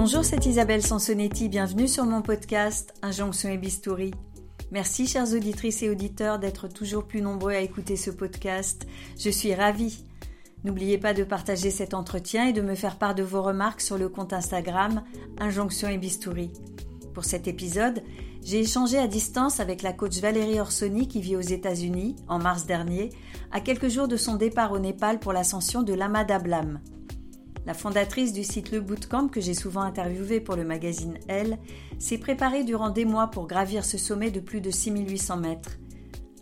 Bonjour, c'est Isabelle Sansonetti, bienvenue sur mon podcast Injonction et Bistouri. Merci chères auditrices et auditeurs d'être toujours plus nombreux à écouter ce podcast. Je suis ravie. N'oubliez pas de partager cet entretien et de me faire part de vos remarques sur le compte Instagram Injonction et Bistouri. Pour cet épisode, j'ai échangé à distance avec la coach Valérie Orsoni qui vit aux États-Unis en mars dernier, à quelques jours de son départ au Népal pour l'ascension de Lama Dablam. La fondatrice du site Le Bootcamp que j'ai souvent interviewé pour le magazine Elle s'est préparée durant des mois pour gravir ce sommet de plus de 6800 mètres.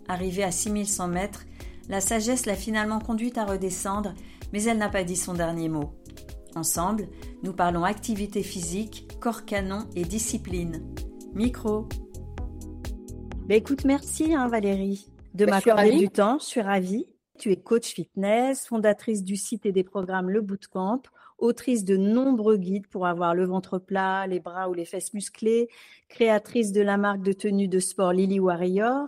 Arrivée à 6100 mètres, la sagesse l'a finalement conduite à redescendre, mais elle n'a pas dit son dernier mot. Ensemble, nous parlons activité physique, corps canon et discipline. Micro. Bah, écoute, merci hein, Valérie de Bah, m'accorder du temps. Je suis ravie. Tu es coach fitness, fondatrice du site et des programmes Le Bootcamp, autrice de nombreux guides pour avoir le ventre plat, les bras ou les fesses musclées, créatrice de la marque de tenue de sport Lily Warrior.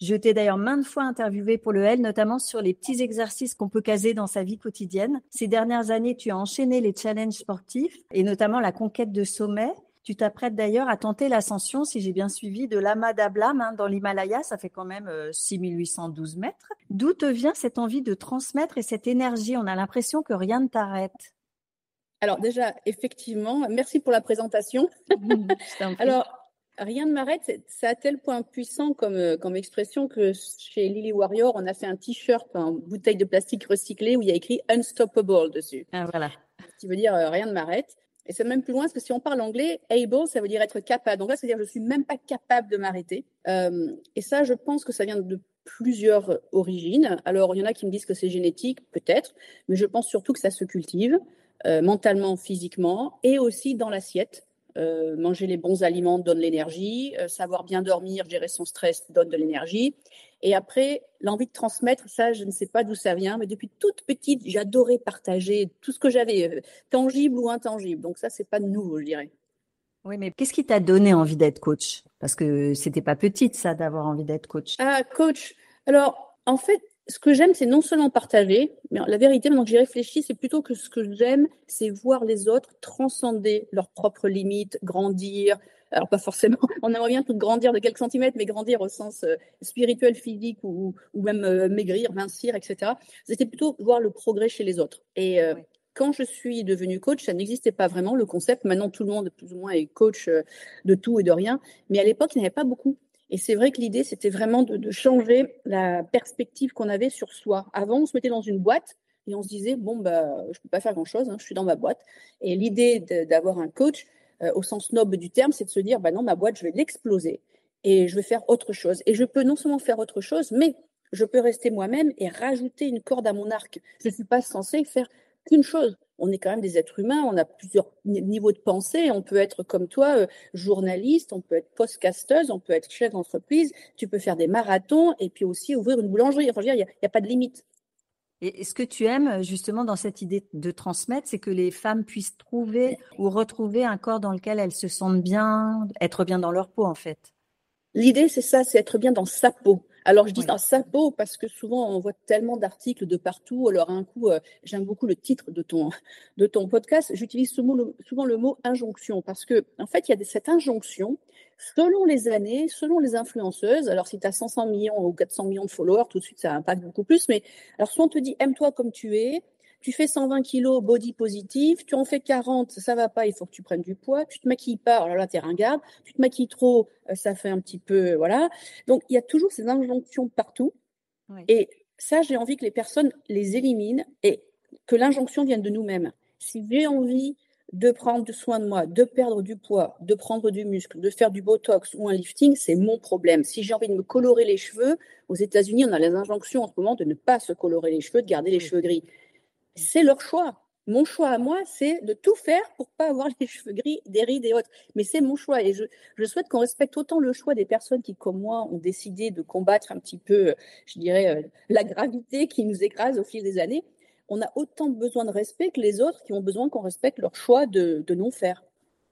Je t'ai d'ailleurs maintes fois interviewé pour le L, notamment sur les petits exercices qu'on peut caser dans sa vie quotidienne. Ces dernières années, tu as enchaîné les challenges sportifs et notamment la conquête de sommets. Tu t'apprêtes d'ailleurs à tenter l'ascension, si j'ai bien suivi, de l'Ama Dablam hein, dans l'Himalaya. Ça fait quand même euh, 6812 mètres. D'où te vient cette envie de transmettre et cette énergie? On a l'impression que rien ne t'arrête. Alors déjà, effectivement, merci pour la présentation. Alors, rien ne m'arrête, c'est c'est à tel point puissant comme, euh, comme expression que chez Lily Warrior, on a fait un t-shirt en bouteille de plastique recyclée où il y a écrit Unstoppable dessus, Ah, voilà. ce qui veut dire euh, rien ne m'arrête. Et c'est même plus loin parce que si on parle anglais, able, ça veut dire être capable. Donc là, ça veut dire je suis même pas capable de m'arrêter. Euh, et ça, je pense que ça vient de plusieurs origines. Alors, il y en a qui me disent que c'est génétique, peut-être, mais je pense surtout que ça se cultive euh, mentalement, physiquement, et aussi dans l'assiette. Euh, manger les bons aliments donne l'énergie, euh, savoir bien dormir, gérer son stress donne de l'énergie. Et après, l'envie de transmettre, ça, je ne sais pas d'où ça vient, mais depuis toute petite, j'adorais partager tout ce que j'avais, euh, tangible ou intangible. Donc ça, c'est pas nouveau, je dirais. Oui, mais qu'est-ce qui t'a donné envie d'être coach? Parce que c'était pas petite, ça, d'avoir envie d'être coach. Ah, coach. Alors, en fait, ce que j'aime, c'est non seulement partager, mais la vérité, maintenant que j'y réfléchis, c'est plutôt que ce que j'aime, c'est voir les autres transcender leurs propres limites, grandir. Alors, pas forcément, on aimerait bien tout grandir de quelques centimètres, mais grandir au sens euh, spirituel, physique ou, ou même euh, maigrir, mincir, etc. C'était plutôt voir le progrès chez les autres. Et euh, quand je suis devenue coach, ça n'existait pas vraiment le concept. Maintenant, tout le monde, plus ou moins, est coach de tout et de rien. Mais à l'époque, il n'y en avait pas beaucoup. Et c'est vrai que l'idée, c'était vraiment de, changer la perspective qu'on avait sur soi. Avant, on se mettait dans une boîte et on se disait, bon, bah, je peux pas faire grand-chose, hein, je suis dans ma boîte. Et l'idée d'avoir un coach, euh, au sens noble du terme, c'est de se dire, bah non, ma boîte, je vais l'exploser et je vais faire autre chose. Et je peux non seulement faire autre chose, mais je peux rester moi-même et rajouter une corde à mon arc. Je ne suis pas censée faire qu'une chose. On est quand même des êtres humains, on a plusieurs ni- niveaux de pensée. On peut être comme toi, euh, journaliste, on peut être podcasteuse, on peut être chef d'entreprise, tu peux faire des marathons et puis aussi ouvrir une boulangerie. Enfin, il n'y a, a pas de limite. Et ce que tu aimes justement dans cette idée de transmettre, c'est que les femmes puissent trouver ou retrouver un corps dans lequel elles se sentent bien, être bien dans leur peau en fait. L'idée, c'est ça, c'est être bien dans sa peau. Alors, je dis dans sa peau parce que souvent, on voit tellement d'articles de partout. Alors, un coup, euh, j'aime beaucoup le titre de ton, de ton podcast. J'utilise souvent le, souvent le mot injonction parce que, en fait, il y a cette injonction selon les années, selon les influenceuses. Alors, si tu as 500 millions ou 400 millions de followers, tout de suite, ça impacte beaucoup plus. Mais alors, soit on te dit aime-toi comme tu es, tu fais 120 kilos body positif, tu en fais 40, ça va pas, il faut que tu prennes du poids, tu te maquilles pas, alors là, t'es ringarde, tu te maquilles trop, euh, ça fait un petit peu, voilà. Donc, il y a toujours ces injonctions partout. Oui. Et ça, j'ai envie que les personnes les éliminent et que l'injonction vienne de nous-mêmes. Si j'ai envie de prendre soin de moi, de perdre du poids, de prendre du muscle, de faire du botox ou un lifting, c'est mon problème. Si j'ai envie de me colorer les cheveux, aux États-Unis, on a les injonctions en ce moment de ne pas se colorer les cheveux, de garder les cheveux gris. C'est leur choix. Mon choix à moi, c'est de tout faire pour pas avoir les cheveux gris, des rides et autres. Mais c'est mon choix et je, souhaite qu'on respecte autant le choix des personnes qui, comme moi, ont décidé de combattre un petit peu, je dirais, euh, la gravité qui nous écrase au fil des années. On a autant besoin de respect que les autres qui ont besoin qu'on respecte leur choix de non faire.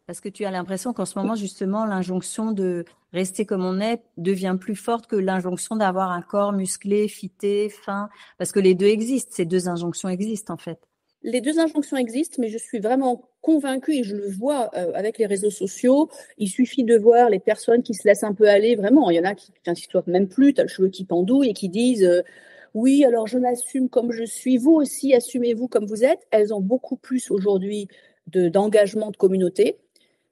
Parce que tu as l'impression qu'en ce moment, justement, l'injonction de rester comme on est devient plus forte que l'injonction d'avoir un corps musclé, fité, fin. Parce que les deux existent, ces deux injonctions existent en fait. les deux injonctions existent, mais je suis vraiment convaincue et je le vois euh, avec les réseaux sociaux. Il suffit de voir les personnes qui se laissent un peu aller, vraiment. Il y en a qui n'insistent même plus, tu as le cheveu qui pendouille et qui disent euh, Oui, alors je m'assume comme je suis, vous aussi assumez-vous comme vous êtes. Elles ont beaucoup plus aujourd'hui d'engagement de, communauté,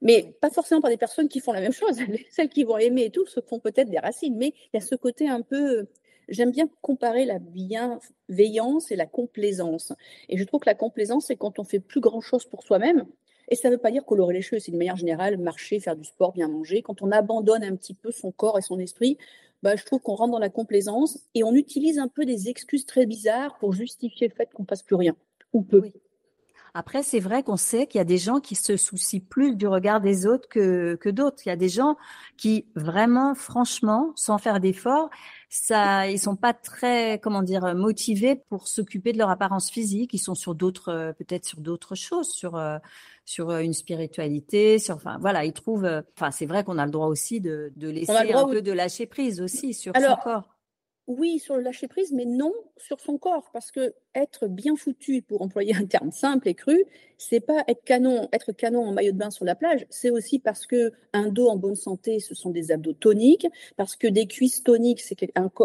mais pas forcément par des personnes qui font la même chose. Celles qui vont aimer et tout se font peut-être des racines, mais il y a ce côté un peu J'aime bien comparer la bienveillance et la complaisance. Et je trouve que la complaisance, c'est quand on fait plus grand-chose pour soi-même. Et ça ne veut pas dire colorer les cheveux, c'est d'une manière générale, marcher, faire du sport, bien manger. Quand on abandonne un petit peu son corps et son esprit, bah, je trouve qu'on rentre dans la complaisance et on utilise un peu des excuses très bizarres pour justifier le fait qu'on ne fasse plus rien, ou peu. Après, c'est vrai qu'on sait qu'il y a des gens qui se soucient plus du regard des autres que, que d'autres. Il y a des gens qui vraiment, franchement, sans faire d'efforts, ça, ils sont pas très, comment dire, motivés pour s'occuper de leur apparence physique. Ils sont sur d'autres, peut-être sur d'autres choses, sur euh, sur une spiritualité, sur, enfin voilà, ils trouvent. Enfin, c'est vrai qu'on a le droit aussi de, de laisser un peu de lâcher prise aussi sur son corps oui sur le lâcher prise, mais non sur son corps, parce que être bien foutu, pour employer un terme simple et cru, c'est pas être canon, être canon en maillot de bain sur la plage, c'est aussi parce que un dos en bonne santé, ce sont des abdos toniques, parce que des cuisses toniques, c'est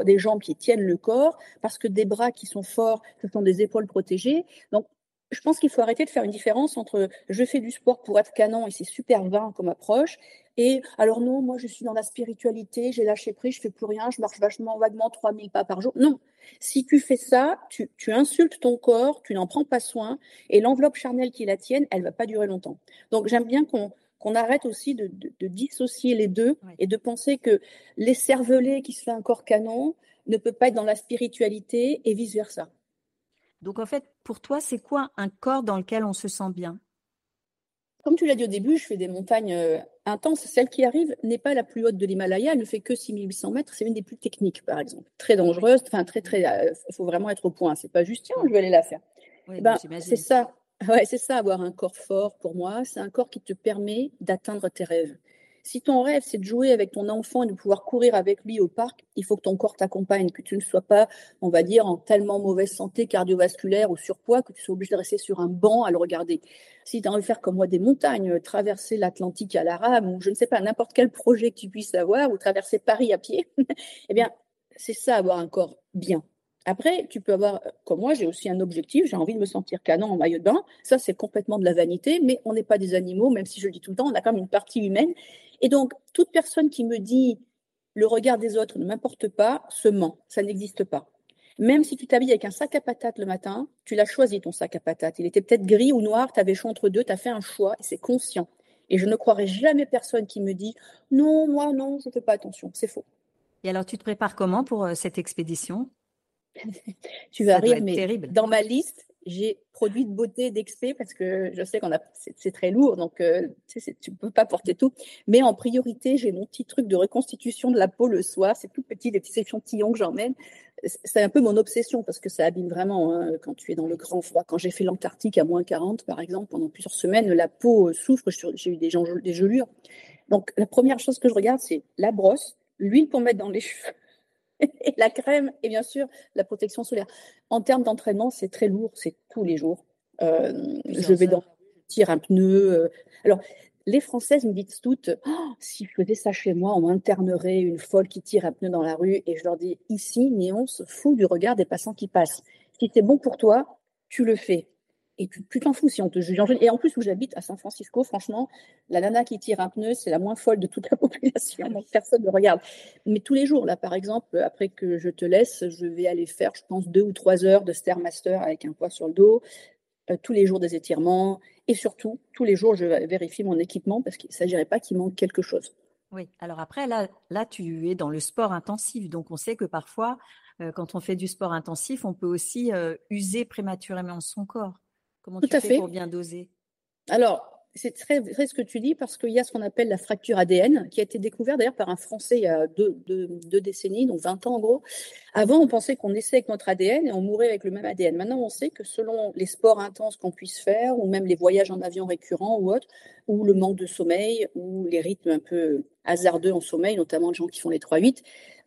des jambes qui tiennent le corps, parce que des bras qui sont forts, ce sont des épaules protégées. Donc je pense qu'il faut arrêter de faire une différence entre je fais du sport pour être canon et c'est super vain comme approche et alors non, moi je suis dans la spiritualité, j'ai lâché prise, je fais plus rien, je marche vachement vaguement 3000 pas par jour. Non, si tu fais ça, tu, insultes ton corps, tu n'en prends pas soin et l'enveloppe charnelle qui la tienne, elle va pas durer longtemps. Donc j'aime bien qu'on arrête aussi de, dissocier les deux et de penser que les cervelés qui se fait un corps canon ne peut pas être dans la spiritualité et vice versa. Donc en fait, pour toi, c'est quoi un corps dans lequel on se sent bien? Comme tu l'as dit au début, je fais des montagnes euh, intenses. Celle qui arrive n'est pas la plus haute de l'Himalaya, elle ne fait que 6800 mètres. C'est une des plus techniques, par exemple. Très dangereuse, enfin très très. Il euh, faut vraiment être au point. C'est pas juste tiens, je vais aller la faire. Eh ben, c'est ça. Ouais, c'est ça, avoir un corps fort pour moi. C'est un corps qui te permet d'atteindre tes rêves. Si ton rêve, c'est de jouer avec ton enfant et de pouvoir courir avec lui au parc, il faut que ton corps t'accompagne, que tu ne sois pas, on va dire, en tellement mauvaise santé cardiovasculaire ou surpoids que tu sois obligé de rester sur un banc à le regarder. Si tu as envie de faire comme moi des montagnes, traverser l'Atlantique à la rame ou je ne sais pas, n'importe quel projet que tu puisses avoir ou traverser Paris à pied, eh bien, c'est ça, avoir un corps bien. Après, tu peux avoir, comme moi, j'ai aussi un objectif, j'ai envie de me sentir canon en maillot de bain. Ça, c'est complètement de la vanité, mais on n'est pas des animaux, même si je le dis tout le temps, on a quand même une partie humaine. Et donc, toute personne qui me dit le regard des autres ne m'importe pas, se ment. Ça n'existe pas. Même si tu t'habilles avec un sac à patates le matin, tu l'as choisi ton sac à patates. Il était peut-être gris ou noir, tu avais choix entre deux, tu as fait un choix et c'est conscient. Et je ne croirais jamais personne qui me dit non, moi non, je ne fais pas attention. C'est faux. Et alors, tu te prépares comment pour euh, cette expédition? Tu vas rire, mais terrible. dans ma liste, j'ai produit de beauté d'expé parce que je sais qu'on a c'est très lourd donc euh, tu sais, tu peux pas porter tout. Mais en priorité j'ai mon petit truc de reconstitution de la peau le soir c'est tout petit des petits échantillons que j'emmène. C'est un peu mon obsession parce que ça abîme vraiment hein, quand tu es dans le grand froid. Quand j'ai fait l'Antarctique à moins 40 par exemple pendant plusieurs semaines la peau euh, souffre j'ai eu des, des gelures. Donc la première chose que je regarde c'est la brosse l'huile pour mettre dans les cheveux et la crème et bien sûr la protection solaire. En termes d'entraînement, c'est très lourd, c'est tous les jours. Euh, je vais dans, je tire un pneu. Euh. Alors, les Françaises me disent toutes, oh, si je faisais ça chez moi, on m'internerait une folle qui tire un pneu dans la rue. Et je leur dis, ici, mais on se fout du regard des passants qui passent. Si c'est bon pour toi, tu le fais et tu t'en fous si on te juge Et en plus, où j'habite, à San Francisco, franchement, la nana qui tire un pneu, c'est la moins folle de toute la population. Donc, personne ne regarde. Mais tous les jours, là, par exemple, après que je te laisse, je vais aller faire, je pense, deux ou trois heures de Stairmaster avec un poids sur le dos. Euh, tous les jours des étirements. Et surtout, tous les jours, je vérifie mon équipement parce qu'il ne s'agirait pas qu'il manque quelque chose. Oui, alors après, là, là, tu es dans le sport intensif. Donc, on sait que parfois, euh, quand on fait du sport intensif, on peut aussi euh, user prématurément son corps. Comment Tout tu à fais fait. pour bien doser? Alors, c'est très vrai ce que tu dis parce qu'il y a ce qu'on appelle la fracture ADN qui a été découverte d'ailleurs par un Français il y a deux, décennies, donc 20 ans en gros. Avant, on pensait qu'on naissait avec notre ADN et on mourait avec le même ADN. Maintenant, on sait que selon les sports intenses qu'on puisse faire ou même les voyages en avion récurrents ou autres, ou le manque de sommeil ou les rythmes un peu hasardeux en sommeil, notamment les gens qui font les 3-8,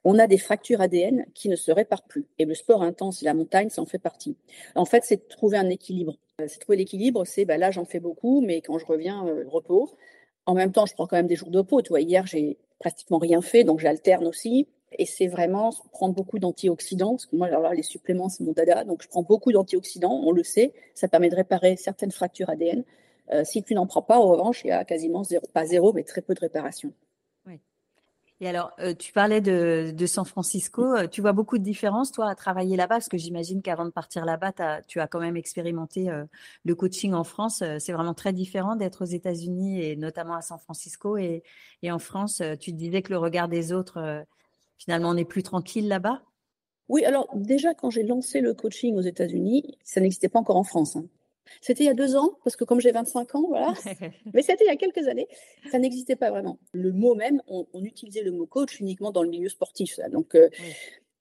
on a des fractures ADN qui ne se réparent plus. Et le sport intense et la montagne, ça en fait partie. En fait, c'est de trouver un équilibre C'est trouver l'équilibre, c'est bah, là j'en fais beaucoup, mais quand je reviens, repos. En même temps, je prends quand même des jours de repos. Tu vois, hier, j'ai pratiquement rien fait, donc j'alterne aussi. Et c'est vraiment prendre beaucoup d'antioxydants, parce que moi, alors les suppléments, c'est mon dada. Donc, je prends beaucoup d'antioxydants, on le sait. Ça permet de réparer certaines fractures ADN. Euh, si tu n'en prends pas, en revanche, il y a quasiment pas zéro, mais très peu de réparation. Et alors, euh, tu parlais de, de, San Francisco. Euh, tu vois beaucoup de différences, toi, à travailler là-bas? Parce que j'imagine qu'avant de partir là-bas, tu as quand même expérimenté le coaching en France. c'est vraiment très différent d'être aux États-Unis et notamment à San Francisco. Et, et en France, tu te disais que le regard des autres finalement on est plus tranquille là-bas? Oui, alors déjà quand j'ai lancé le coaching aux États-Unis, ça n'existait pas encore en France. Hein. C'était il y a deux ans, parce que comme j'ai 25 ans, voilà. Mais c'était il y a quelques années. Ça n'existait pas vraiment. Le mot même, on, utilisait le mot coach uniquement dans le milieu sportif. Donc, euh,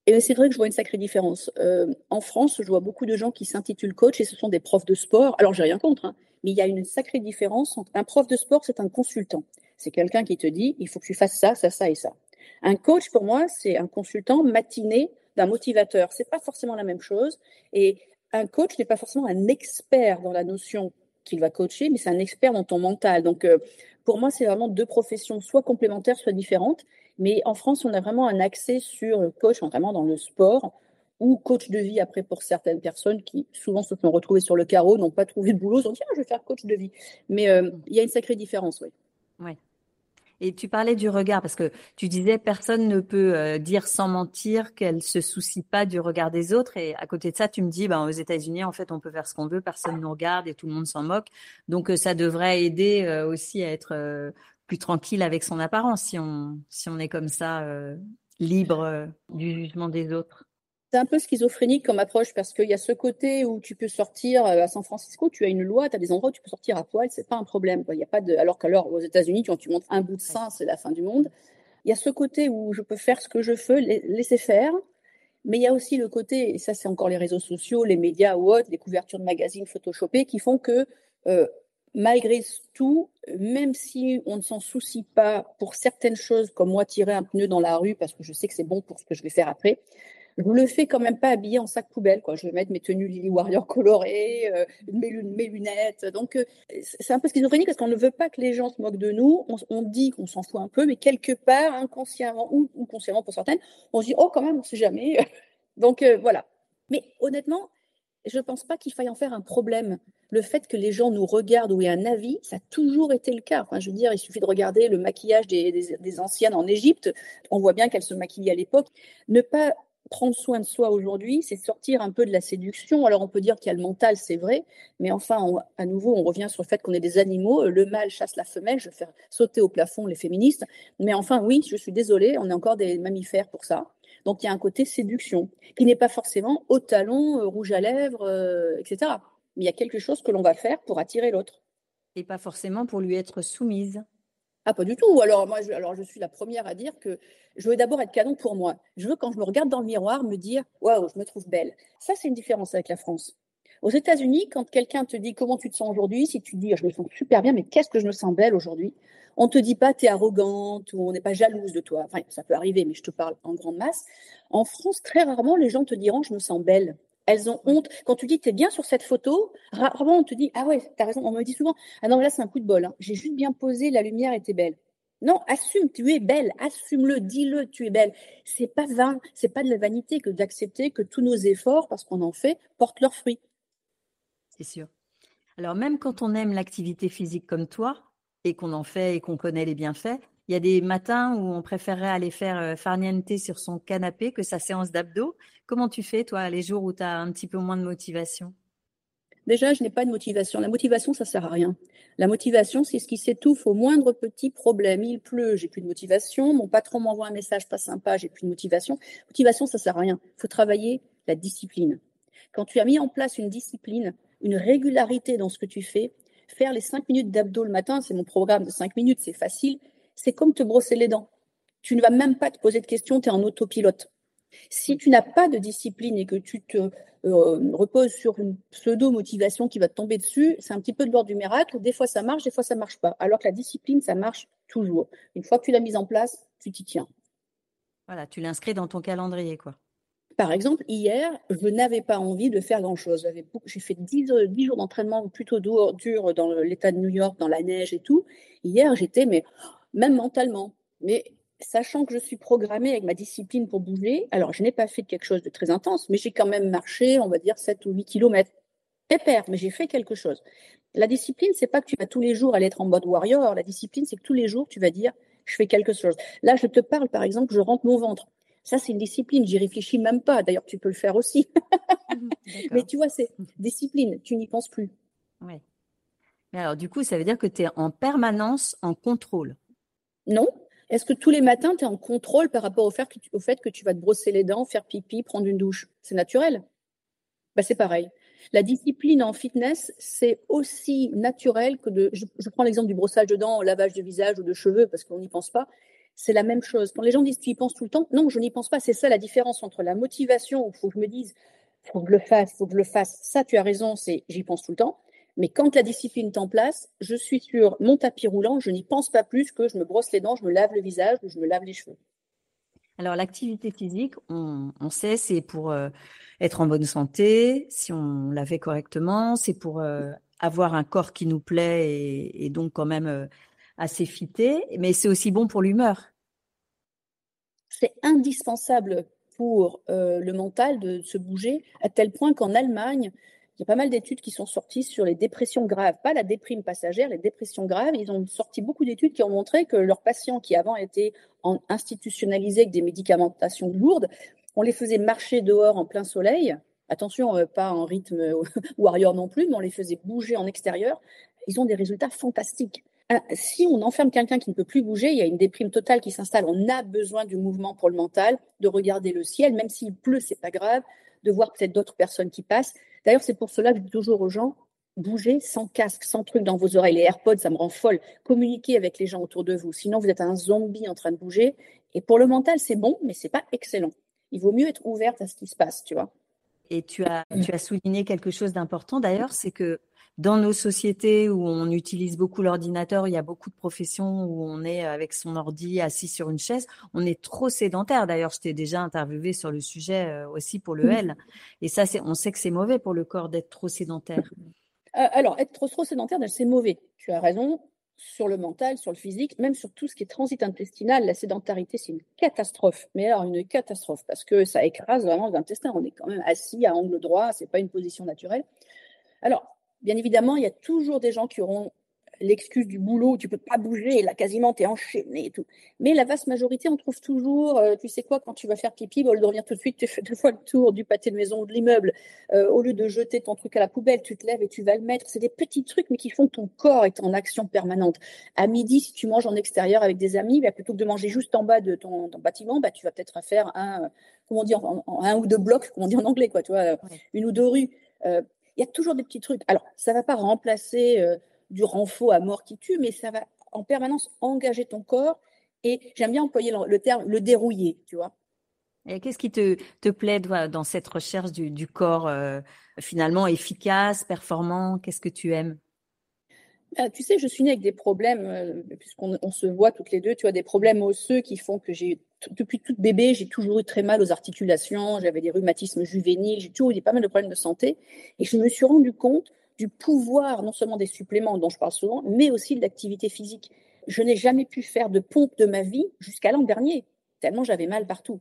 et c'est vrai que je vois une sacrée différence. Euh, en France, je vois beaucoup de gens qui s'intitulent coach et ce sont des profs de sport. Alors, j'ai rien contre, hein, mais il y a une sacrée différence. Entre un prof de sport, c'est un consultant. C'est quelqu'un qui te dit, il faut que tu fasses ça, ça, ça et ça. Un coach, pour moi, c'est un consultant matiné d'un motivateur. C'est pas forcément la même chose. Et un coach n'est pas forcément un expert dans la notion qu'il va coacher, mais c'est un expert dans ton mental. Donc, euh, pour moi, c'est vraiment deux professions, soit complémentaires, soit différentes. Mais en France, on a vraiment un accès sur coach, notamment dans le sport, ou coach de vie après pour certaines personnes qui souvent se sont retrouvées sur le carreau, n'ont pas trouvé de boulot, ils ont dit ah, je vais faire coach de vie. Mais euh, il y a une sacrée différence, oui. Ouais. Et tu parlais du regard parce que tu disais personne ne peut euh, dire sans mentir qu'elle se soucie pas du regard des autres. Et à côté de ça, tu me dis, ben, aux États-Unis, en fait, on peut faire ce qu'on veut, personne nous regarde et tout le monde s'en moque. Donc euh, ça devrait aider euh, aussi à être plus tranquille avec son apparence si on si on est comme ça libre du jugement des autres c'est un peu schizophrénique comme approche parce qu'il y a ce côté où tu peux sortir euh, à San Francisco, tu as une loi, tu as des endroits où tu peux sortir à poil, c'est pas un problème. Y a pas de, alors qu'alors aux États-Unis, quand tu montres un bout de sein, c'est la fin du monde. Il y a ce côté où je peux faire ce que je veux, laisser faire, mais il y a aussi le côté, et ça c'est encore les réseaux sociaux, les médias ou autres, les couvertures de magazines photoshopées qui font que euh, malgré tout, même si on ne s'en soucie pas pour certaines choses, comme moi tirer un pneu dans la rue parce que je sais que c'est bon pour ce que je vais faire après, je le fais quand même pas habillé en sac poubelle. Quoi. Je vais mettre mes tenues Lily Warrior colorées, euh, mes, lunettes. Donc, euh, c'est un peu schizophrénique parce qu'on ne veut pas que les gens se moquent de nous. On, dit qu'on s'en fout un peu, mais quelque part, inconsciemment ou, consciemment pour certaines, on se dit, oh, quand même, on ne sait jamais. Donc, euh, voilà. Mais honnêtement, je ne pense pas qu'il faille en faire un problème. Le fait que les gens nous regardent ou aient un avis, ça a toujours été le cas. Je veux dire, il suffit de regarder le maquillage des, des anciennes en Égypte. On voit bien qu'elles se maquillaient à l'époque. Ne pas prendre soin de soi aujourd'hui, c'est sortir un peu de la séduction. Alors on peut dire qu'il y a le mental, c'est vrai, mais enfin, à nouveau, on revient sur le fait qu'on est des animaux. Le mâle chasse la femelle, je vais faire sauter au plafond les féministes. Mais enfin, oui, je suis désolée, on est encore des mammifères pour ça. Donc il y a un côté séduction, qui n'est pas forcément au talon, euh, rouge à lèvres, euh, etc. Mais il y a quelque chose que l'on va faire pour attirer l'autre. Et pas forcément pour lui être soumise. Ah, pas du tout. Alors, moi, je, alors, je suis la première à dire que je veux d'abord être canon pour moi. Je veux, quand je me regarde dans le miroir, me dire Waouh, je me trouve belle. Ça, c'est une différence avec la France. Aux États-Unis, quand quelqu'un te dit comment tu te sens aujourd'hui, si tu dis je me sens super bien, mais qu'est-ce que je me sens belle aujourd'hui? On te dit pas tu es arrogante ou on n'est pas jalouse de toi. Enfin, ça peut arriver, mais je te parle en grande masse. En France, très rarement, les gens te diront je me sens belle. Elles ont honte. Quand tu dis tu es bien sur cette photo, rarement on te dit ah ouais, tu as raison. On me dit souvent ah non, là c'est un coup de bol. Hein. J'ai juste bien posé, la lumière était belle. Non, assume, tu es belle, assume-le, dis-le, tu es belle. C'est pas vain, c'est pas de la vanité que d'accepter que tous nos efforts, parce qu'on en fait, portent leurs fruits. C'est sûr. Alors même quand on aime l'activité physique comme toi et qu'on en fait et qu'on connaît les bienfaits, il y a des matins où on préférerait aller faire euh, farniente sur son canapé que sa séance d'abdos. Comment tu fais, toi, les jours où tu as un petit peu moins de motivation? Déjà, je n'ai pas de motivation. La motivation, ça sert à rien. La motivation, c'est ce qui s'étouffe au moindre petit problème. Il pleut, j'ai plus de motivation. Mon patron m'envoie un message pas sympa, j'ai plus de motivation. Motivation, ça sert à rien. Il faut travailler la discipline. Quand tu as mis en place une discipline, une régularité dans ce que tu fais, faire les cinq minutes d'abdos le matin, c'est mon programme de cinq minutes, c'est facile. C'est comme te brosser les dents. Tu ne vas même pas te poser de questions, tu es en autopilote. Si tu n'as pas de discipline et que tu te euh, reposes sur une pseudo-motivation qui va te tomber dessus, c'est un petit peu de l'ordre du miracle. Des fois, ça marche, des fois, ça marche pas. Alors que la discipline, ça marche toujours. Une fois que tu l'as mise en place, tu t'y tiens. Voilà, tu l'inscris dans ton calendrier, quoi. Par exemple, hier, je n'avais pas envie de faire grand-chose. J'ai fait 10, jours d'entraînement plutôt dur, dur dans l'état de New York, dans la neige et tout. Hier, j'étais, mais même mentalement, mais sachant que je suis programmée avec ma discipline pour bouger, alors je n'ai pas fait quelque chose de très intense, mais j'ai quand même marché, on va dire, 7 ou 8 kilomètres. Pépère, mais j'ai fait quelque chose. La discipline, c'est pas que tu vas tous les jours aller être en mode warrior. La discipline, c'est que tous les jours, tu vas dire, je fais quelque chose. Là, je te parle, par exemple, je rentre mon ventre. Ça, c'est une discipline. J'y réfléchis même pas. D'ailleurs, tu peux le faire aussi. Mais tu vois, c'est discipline. Tu n'y penses plus. Oui. Mais alors, du coup, ça veut dire que tu es en permanence en contrôle. Non. Est-ce que tous les matins, tu es en contrôle par rapport au fait, que tu, au fait que tu vas te brosser les dents, faire pipi, prendre une douche? C'est naturel. Bah, c'est pareil. La discipline en fitness, c'est aussi naturel que de. Je, prends l'exemple du brossage de dents, lavage de visage ou de cheveux parce qu'on n'y pense pas c'est la même chose. Quand les gens disent tu y penses tout le temps, non, je n'y pense pas. C'est ça la différence entre la motivation où il faut que je me dise faut que je le fasse, faut que je le fasse. Ça, tu as raison, c'est j'y pense tout le temps. Mais quand la discipline est en place, je suis sur mon tapis roulant, je n'y pense pas plus que je me brosse les dents, je me lave le visage ou je me lave les cheveux. Alors l'activité physique, on, sait, c'est pour euh, être en bonne santé, si on la fait correctement, c'est pour euh, avoir un corps qui nous plaît et, donc quand même euh, assez fité, mais c'est aussi bon pour l'humeur. C'est indispensable pour le mental de se bouger, à tel point qu'en Allemagne, il y a pas mal d'études qui sont sorties sur les dépressions graves, pas la déprime passagère, les dépressions graves. Ils ont sorti beaucoup d'études qui ont montré que leurs patients qui avant étaient institutionnalisés avec des médicamentations lourdes, on les faisait marcher dehors en plein soleil. Attention, euh, pas en rythme warrior non plus, mais on les faisait bouger en extérieur. Ils ont des résultats fantastiques. Ah, si on enferme quelqu'un qui ne peut plus bouger, il y a une déprime totale qui s'installe. On a besoin du mouvement pour le mental, de regarder le ciel, même s'il pleut, c'est pas grave, de voir peut-être d'autres personnes qui passent. D'ailleurs, c'est pour cela que je dis toujours aux gens, bougez sans casque, sans truc dans vos oreilles. Les AirPods, ça me rend folle. Communiquez avec les gens autour de vous. Sinon, vous êtes un zombie en train de bouger. Et pour le mental, c'est bon, mais c'est pas excellent. Il vaut mieux être ouverte à ce qui se passe, tu vois. Et tu as, tu as souligné quelque chose d'important d'ailleurs, c'est que dans nos sociétés où on utilise beaucoup l'ordinateur, il y a beaucoup de professions où on est avec son ordi assis sur une chaise. On est trop sédentaire. D'ailleurs, je t'ai déjà interviewé sur le sujet euh, aussi pour le L. Et ça, c'est, on sait que c'est mauvais pour le corps d'être trop sédentaire. Euh, alors, être trop, trop sédentaire, c'est mauvais. Tu as raison sur le mental, sur le physique, même sur tout ce qui est transit intestinal, la sédentarité, c'est une catastrophe. Mais alors, une catastrophe, parce que ça écrase vraiment l'intestin. On est quand même assis à angle droit, c'est pas une position naturelle. Alors, Bien évidemment, il y a toujours des gens qui auront l'excuse du boulot, tu peux pas bouger, là quasiment tu es enchaîné et tout. Mais la vaste majorité, on trouve toujours, euh, tu sais quoi, quand tu vas faire pipi, au lieu de revenir tout de suite, tu fais deux fois le tour du pâté de maison ou de l'immeuble. Euh, au lieu de jeter ton truc à la poubelle, tu te lèves et tu vas le mettre. C'est des petits trucs, mais qui font que ton corps est en action permanente. À midi, si tu manges en extérieur avec des amis, bah, plutôt que de manger juste en bas de ton, bâtiment, bah, tu vas peut-être faire un, comment dire, un ou deux blocs, comment on dit en anglais, quoi, tu vois, une ou deux rues. Euh, il y a toujours des petits trucs. Alors, ça ne va pas remplacer euh, du renfort à mort qui tue, mais ça va en permanence engager ton corps. Et j'aime bien employer le, terme le dérouiller, tu vois. Et qu'est-ce qui te, plaît dans cette recherche du, corps euh, finalement efficace, performant? Qu'est-ce que tu aimes? Ah, tu sais, je suis née avec des problèmes, euh, puisqu'on on se voit toutes les deux, tu as des problèmes osseux qui font que j'ai, depuis toute bébé, j'ai toujours eu très mal aux articulations, j'avais des rhumatismes juvéniles, j'ai toujours eu pas mal de problèmes de santé. Et je me suis rendu compte du pouvoir, non seulement des suppléments dont je parle souvent, mais aussi de l'activité physique. Je n'ai jamais pu faire de pompe de ma vie jusqu'à l'an dernier, tellement j'avais mal partout.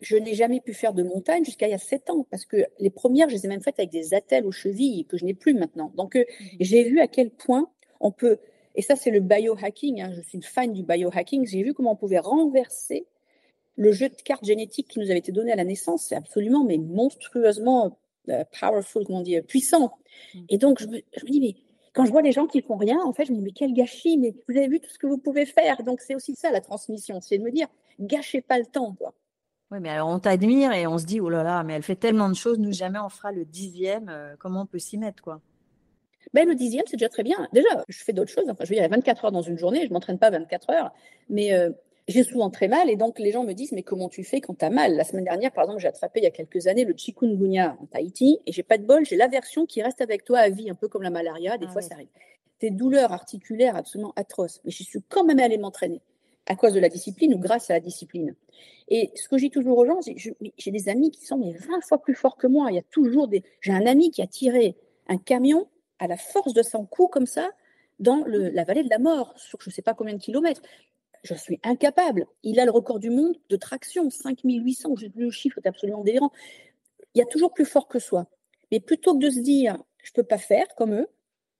Je n'ai jamais pu faire de montagne jusqu'à il y a sept ans, parce que les premières, je les ai même faites avec des attelles aux chevilles que je n'ai plus maintenant. Donc, euh, mmh j'ai vu à quel point on peut, et ça c'est le biohacking, hein, je suis une fan du biohacking, j'ai vu comment on pouvait renverser le jeu de cartes génétiques qui nous avait été donné à la naissance, c'est absolument mais monstrueusement euh, powerful, comment puissant. Mm. Et donc je me, dis, mais quand je vois les gens qui font rien, en fait, je me dis, mais quel gâchis, mais vous avez vu tout ce que vous pouvez faire. Donc c'est aussi ça la transmission, c'est de me dire, gâchez pas le temps. Quoi. Oui, mais alors on t'admire et on se dit, oh là là, mais elle fait tellement de choses, nous jamais on fera le dixième, euh, comment on peut s'y mettre, quoi ben, le dixième, c'est déjà très bien. Déjà, je fais d'autres choses. Enfin, je veux dire, il y a 24 heures dans une journée, je ne m'entraîne pas 24 heures, mais euh, j'ai souvent très mal. Et donc, les gens me disent, mais comment tu fais quand tu as mal? La semaine dernière, par exemple, j'ai attrapé il y a quelques années le chikungunya en Tahiti, et j'ai pas de bol, j'ai l'aversion qui reste avec toi à vie, un peu comme la malaria, des ah fois ça arrive. Des douleurs articulaires absolument atroces, mais je suis quand même allée m'entraîner. à cause de la discipline ou grâce à la discipline. Et ce que je dis toujours aux gens, c'est j'ai des amis qui sont mais 20 fois plus forts que moi. Il y a toujours des. J'ai un ami qui a tiré un camion à la force de son cou comme ça dans la vallée de la mort, sur je ne sais pas combien de kilomètres. Je suis incapable. Il a le record du monde de traction, 5800. Le chiffre est absolument délirant. Il y a toujours plus fort que soi. Mais plutôt que de se dire, je ne peux pas faire comme eux,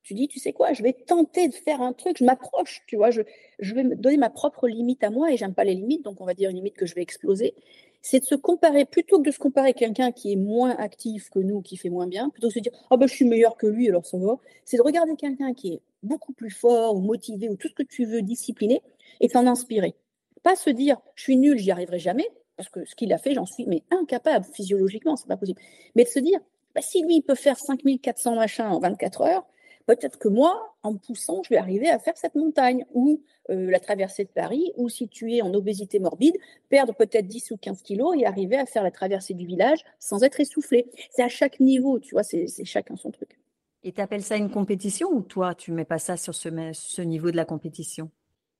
tu dis, tu sais quoi, je vais tenter de faire un truc, je m'approche, tu vois, je, je vais me donner ma propre limite à moi et j'aime pas les limites, donc on va dire une limite que je vais exploser. C'est de se comparer, plutôt que de se comparer à quelqu'un qui est moins actif que nous, qui fait moins bien, plutôt que de se dire, oh ben je suis meilleur que lui, alors ça va. C'est de regarder quelqu'un qui est beaucoup plus fort ou motivé ou tout ce que tu veux, discipliné, et s'en inspirer. Pas se dire, je suis nul, j'y arriverai jamais, parce que ce qu'il a fait, j'en suis mais incapable physiologiquement, c'est pas possible. Mais de se dire, bah, si lui il peut faire 5400 machins en 24 heures, peut-être que moi, en me poussant, je vais arriver à faire cette montagne ou euh, la traversée de Paris, ou si tu es en obésité morbide, perdre peut-être 10 ou 15 kilos et arriver à faire la traversée du village sans être essoufflé. C'est à chaque niveau, tu vois, c'est chacun son truc. Et tu appelles ça une compétition ou toi, tu mets pas ça sur ce, ce niveau de la compétition?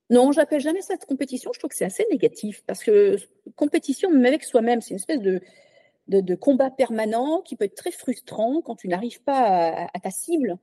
Non, j'appelle jamais ça de compétition. Je trouve que c'est assez négatif parce que compétition, même avec soi-même, c'est une espèce de, de, combat permanent qui peut être très frustrant quand tu n'arrives pas à, ta cible.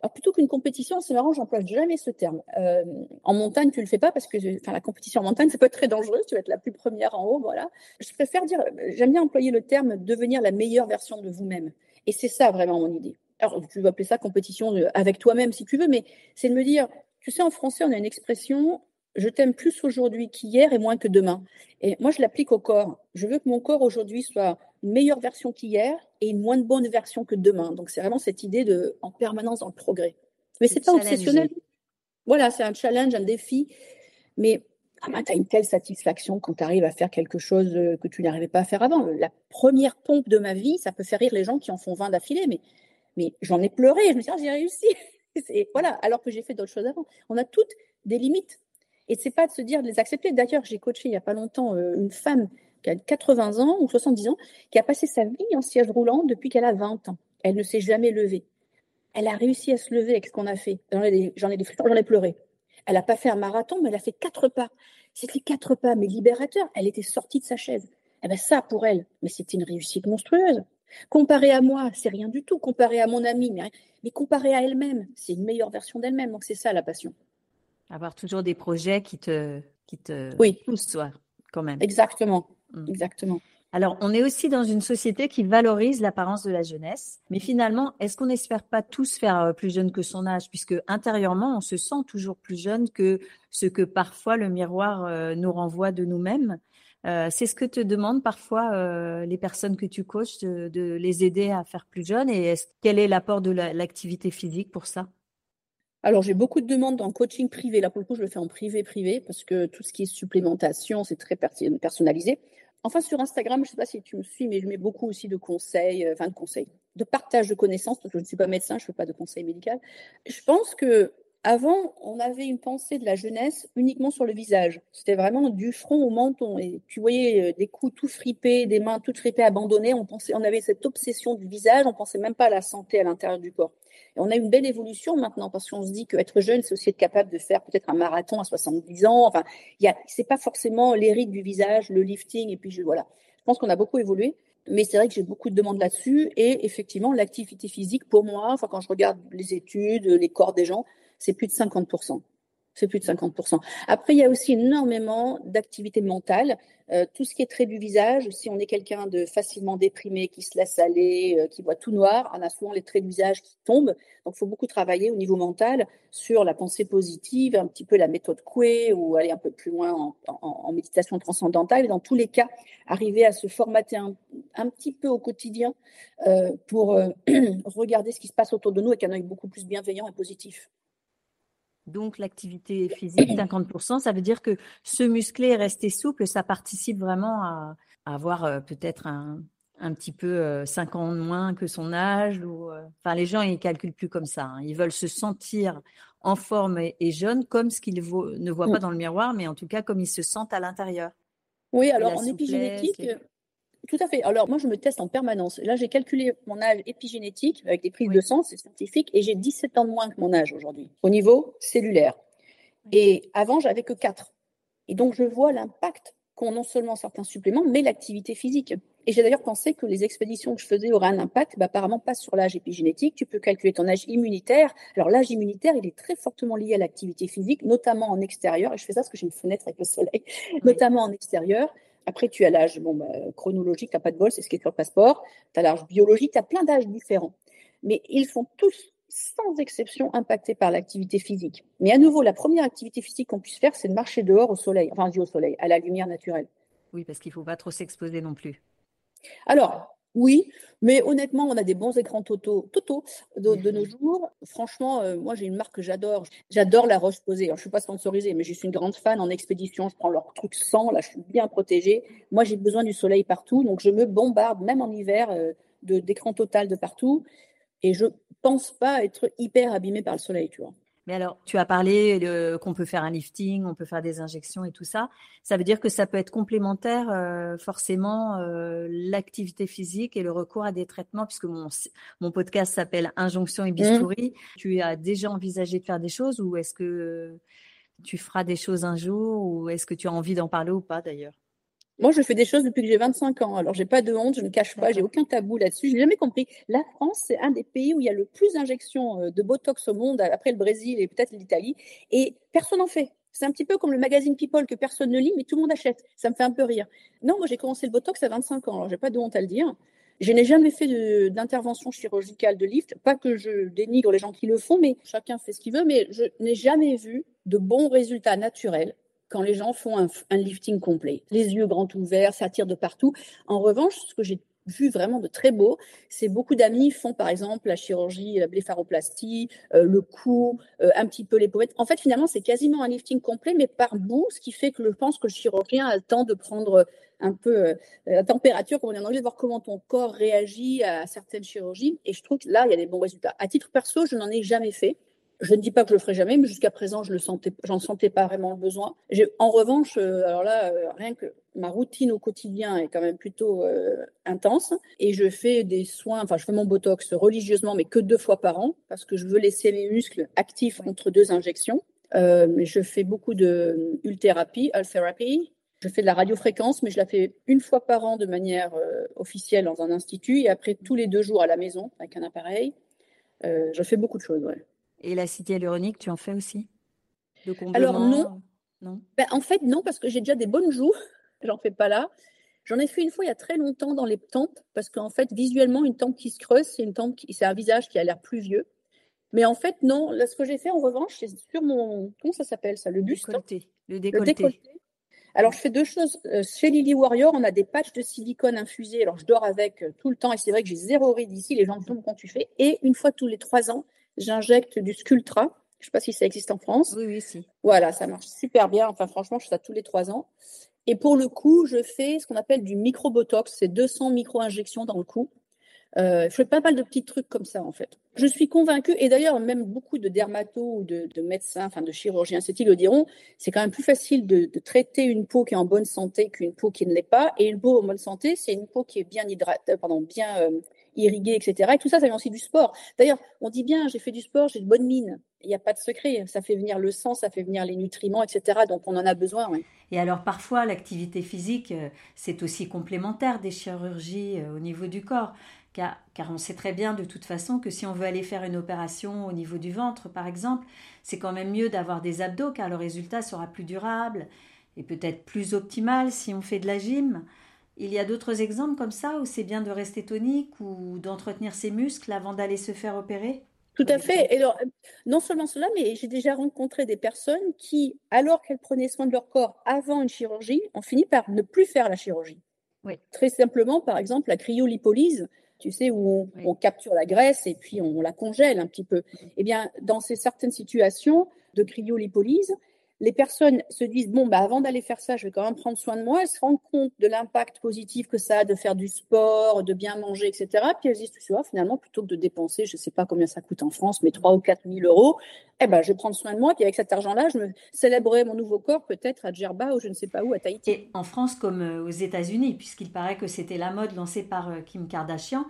Alors plutôt qu'une compétition, c'est marrant, j'emploie jamais ce terme. Euh, en montagne, tu le fais pas parce que enfin, la compétition en montagne, ça peut être très dangereux. Tu vas être la plus première en haut, voilà. Je préfère dire, j'aime bien employer le terme devenir la meilleure version de vous-même. Et c'est ça vraiment mon idée. Alors tu vas appeler ça compétition avec toi-même si tu veux, mais c'est de me dire, tu sais, en français, on a une expression je t'aime plus aujourd'hui qu'hier et moins que demain. Et moi, je l'applique au corps. Je veux que mon corps aujourd'hui soit une meilleure version qu'hier et une moins bonne version que demain. Donc, c'est vraiment cette idée de en permanence dans le progrès. Mais c'est pas obsessionnel. Voilà, c'est un challenge, un défi. Mais ah ben, tu as une telle satisfaction quand tu arrives à faire quelque chose euh, que tu n'arrivais pas à faire avant. La première pompe de ma vie, ça peut faire rire les gens qui en font 20 d'affilée, mais, mais j'en ai pleuré. Je me suis dit, ah, j'ai réussi. voilà, alors que j'ai fait d'autres choses avant. On a toutes des limites. Et c'est pas de se dire de les accepter. D'ailleurs, j'ai coaché il n'y a pas longtemps euh, une femme qui a 80 ans ou 70 ans, qui a passé sa vie en siège roulant depuis qu'elle a 20 ans. Elle ne s'est jamais levée. Elle a réussi à se lever avec ce qu'on a fait. J'en ai ai, pleuré. Elle n'a pas fait un marathon, mais elle a fait quatre pas. C'était quatre pas, mais libérateurs. Elle était sortie de sa chaise. Eh ben ça, pour elle, mais c'était une réussite monstrueuse. Comparé à moi, c'est rien du tout. Comparé à mon amie, mais, mais à elle-même, c'est une meilleure version d'elle-même. Donc c'est ça la passion. Avoir toujours des projets qui te, qui te oui. poussent, toi, quand même. Exactement. Mm. Exactement. Alors, on est aussi dans une société qui valorise l'apparence de la jeunesse. Mais finalement, est-ce qu'on n'espère pas tous faire euh, plus jeune que son âge? Puisque intérieurement, on se sent toujours plus jeune que ce que parfois le miroir euh, nous renvoie de nous-mêmes. Euh, c'est ce que te demandent parfois les personnes que tu coaches, de, les aider à faire plus jeune. Et quel est l'apport de l'activité physique pour ça? Alors, j'ai beaucoup de demandes en coaching privé. Là, pour le coup, je le fais en privé-privé parce que tout ce qui est supplémentation, c'est très personnalisé. Enfin, sur Instagram, je ne sais pas si tu me suis, mais je mets beaucoup aussi de conseils, euh, enfin de conseils, de partage de connaissances, parce que je ne suis pas médecin, je ne fais pas de conseils médicaux. Je pense que avant, on avait une pensée de la jeunesse uniquement sur le visage. C'était vraiment du front au menton. Et tu voyais euh, des coups tout fripés, des mains toutes fripées, abandonnées. On, pensait, on avait cette obsession du visage. On pensait même pas à la santé à l'intérieur du corps. On a une belle évolution maintenant parce qu'on se dit qu'être jeune, c'est aussi être capable de faire peut-être un marathon à 70 ans. Enfin, il c'est pas forcément l'hérite du visage, le lifting. Et puis, je, voilà. Je pense qu'on a beaucoup évolué. Mais c'est vrai que j'ai beaucoup de demandes là-dessus. Et effectivement, l'activité physique, pour moi, quand je regarde les études, les corps des gens, c'est plus de 50% c'est plus de 50%. Après, il y a aussi énormément d'activités mentales. Euh, tout ce qui est trait du visage, si on est quelqu'un de facilement déprimé, qui se laisse aller, euh, qui voit tout noir, on a souvent les traits du visage qui tombent. Donc, il faut beaucoup travailler au niveau mental sur la pensée positive, un petit peu la méthode Coué ou aller un peu plus loin en, méditation transcendantale. dans tous les cas, arriver à se formater un, petit peu au quotidien euh, pour regarder ce qui se passe autour de nous avec un œil beaucoup plus bienveillant et positif. Donc l'activité physique, 50%, ça veut dire que se muscler et rester souple, ça participe vraiment à, avoir euh, peut-être un, petit peu 5 euh, ans de moins que son âge. Ou, euh, enfin, les gens, ils calculent plus comme ça. Hein. Ils veulent se sentir en forme et, jeune comme ce qu'ils ne voient pas mm. dans le miroir, mais en tout cas comme ils se sentent à l'intérieur. Oui, alors en épigénétique, tout à fait. Alors, moi, je me teste en permanence. Là, j'ai calculé mon âge épigénétique avec des prises de sang, c'est scientifique, et j'ai 17 ans de moins que mon âge aujourd'hui, au niveau cellulaire. Et avant, j'avais que 4. Et donc, je vois l'impact qu'ont non seulement certains suppléments, mais l'activité physique. Et j'ai d'ailleurs pensé que les expéditions que je faisais auraient un impact, bah, apparemment pas sur l'âge épigénétique. Tu peux calculer ton âge immunitaire. Alors l'âge immunitaire, il est très fortement lié à l'activité physique, notamment en extérieur. Et je fais ça parce que j'ai une fenêtre avec le soleil, notamment en extérieur. Après, tu as l'âge bon, bah, chronologique, tu n'as pas de bol, c'est ce qui est sur le passeport. Tu as l'âge biologique, tu as plein d'âges différents. Mais ils sont tous, sans exception, impactés par l'activité physique. Mais à nouveau, la première activité physique qu'on puisse faire, c'est de marcher dehors au soleil, enfin, au soleil, à la lumière naturelle. Oui, parce qu'il ne faut pas trop s'exposer non plus. Alors, oui, mais honnêtement, on a des bons écrans Toto, de, nos jours. Franchement, euh, moi, j'ai une marque que j'adore. J'adore la roche posée. je ne suis pas sponsorisée, mais je suis une grande fan en expédition. Je prends leur truc sans, là, je suis bien protégée. Moi, j'ai besoin du soleil partout, donc je me bombarde, même en hiver, euh, d'écran total de partout. Et je pense pas être hyper abîmée par le soleil, tu vois. Mais alors, tu as parlé qu'on peut faire un lifting, on peut faire des injections et tout ça. Ça veut dire que ça peut être complémentaire, euh, forcément, euh, l'activité physique et le recours à des traitements, puisque mon, mon podcast s'appelle Injonction et bistouri. Mmh. Tu as déjà envisagé de faire des choses ou est-ce que tu feras des choses un jour ou est-ce que tu as envie d'en parler ou pas d'ailleurs? Moi, je fais des choses depuis que j'ai 25 ans. Alors, j'ai pas de honte, je ne cache pas, j'ai aucun tabou là-dessus. J'ai jamais compris. La France, c'est un des pays où il y a le plus d'injections euh, de Botox au monde, après le Brésil et peut-être l'Italie, et personne n'en fait. C'est un petit peu comme le magazine People que personne ne lit, mais tout le monde achète. Ça me fait un peu rire. Non, moi, j'ai commencé le Botox à 25 ans. Alors, j'ai pas de honte à le dire. Je n'ai jamais fait d'intervention chirurgicale de lift. Pas que je dénigre les gens qui le font, mais chacun fait ce qu'il veut. Mais je n'ai jamais vu de bons résultats naturels quand les gens font un, lifting complet. Les yeux grands ouverts, ça tire de partout. En revanche, ce que j'ai vu vraiment de très beau, c'est beaucoup d'amis font par exemple la chirurgie, la blépharoplastie, euh, le cou, euh, un petit peu les pommettes. En fait, finalement, c'est quasiment un lifting complet, mais par bout, ce qui fait que je pense que le chirurgien a le temps de prendre un peu euh, la température, comme on dit en anglais, de voir comment ton corps réagit à certaines chirurgies. Et je trouve que là, il y a des bons résultats. À titre perso, je n'en ai jamais fait. Je ne dis pas que je le ferai jamais, mais jusqu'à présent, je le sentais, j'en sentais pas vraiment le besoin. En revanche, euh, alors là, euh, rien que ma routine au quotidien est quand même plutôt euh, intense et je fais des soins, enfin, je fais mon botox religieusement, mais que deux fois par an parce que je veux laisser mes muscles actifs entre deux injections. je fais beaucoup de ulthérapie, thérapie. Je fais de la radiofréquence, mais je la fais une fois par an de manière officielle dans un institut et après tous les deux jours à la maison avec un appareil. je fais beaucoup de choses. Ouais. Et la cité hyaluronique, tu en fais aussi? Alors non. non? Ben, en fait, non, parce que j'ai déjà des bonnes joues. J'en fais pas là. J'en ai fait une fois il y a très longtemps dans les tempes, parce qu'en fait, visuellement, une tempe qui se creuse, c'est une tempe qui, c'est un visage qui a l'air plus vieux. Mais en fait, non. Là, ce que j'ai fait en revanche, c'est sur mon, comment ça s'appelle ça, le buste, le décolleté. Alors, je fais deux choses. Euh, chez Lily Warrior, on a des patchs de silicone infusés. Alors, je dors avec euh, tout le temps et c'est vrai que j'ai zéro ride ici. Les gens me demandent quand tu fais. Et une fois tous les trois ans, j'injecte du Sculptra. Je ne sais pas si ça existe en France. Oui, oui, si. Voilà, ça marche super bien. Enfin, franchement, je fais ça tous les trois ans. Et pour le coup, je fais ce qu'on appelle du micro-botox. C'est 200 micro-injections dans le cou. Euh, je fais pas mal de petits trucs comme ça, en fait. Je suis convaincue, et d'ailleurs, même beaucoup de dermatos ou de, médecins, enfin de chirurgiens esthétiques le diront, c'est quand même plus facile de, traiter une peau qui est en bonne santé qu'une peau qui ne l'est pas. Et une peau en bonne santé, c'est une peau qui est bien hydratée, pardon, bien euh, irriguer, etc. Et tout ça, ça vient aussi du sport. D'ailleurs, on dit bien, j'ai fait du sport, j'ai de bonnes mines. Il n'y a pas de secret. Ça fait venir le sang, ça fait venir les nutriments, etc. Donc, on en a besoin. Et alors, parfois, l'activité physique, euh, c'est aussi complémentaire des chirurgies euh, au niveau du corps. Car, car, on sait très bien de toute façon que si on veut aller faire une opération au niveau du ventre, par exemple, c'est quand même mieux d'avoir des abdos car le résultat sera plus durable et peut-être plus optimal si on fait de la gym. Il y a d'autres exemples comme ça où c'est bien de rester tonique ou d'entretenir ses muscles avant d'aller se faire opérer? Tout à fait. Et alors, non seulement cela, mais j'ai déjà rencontré des personnes qui, alors qu'elles prenaient soin de leur corps avant une chirurgie, ont fini par ne plus faire la chirurgie. Oui. Très simplement, par exemple, la cryolipolyse, tu sais, où on, capture la graisse et puis on la congèle un petit peu. Eh bien, dans ces certaines situations de cryolipolyse, les personnes se disent bon bah avant d'aller faire ça, je vais quand même prendre soin de moi. Elles se rendent compte de l'impact positif que ça a de faire du sport, de bien manger, etc. Puis elles se disent tu vois finalement plutôt que de dépenser, je sais pas combien ça coûte en France, mais 3 ou 4 000 euros, eh ben je vais prendre soin de moi. Puis avec cet argent-là, je me célébrerai mon nouveau corps peut-être à Djerba ou je ne sais pas où à Tahiti. Et en France comme euh, aux États-Unis, puisqu'il paraît que c'était la mode lancée par euh, Kim Kardashian,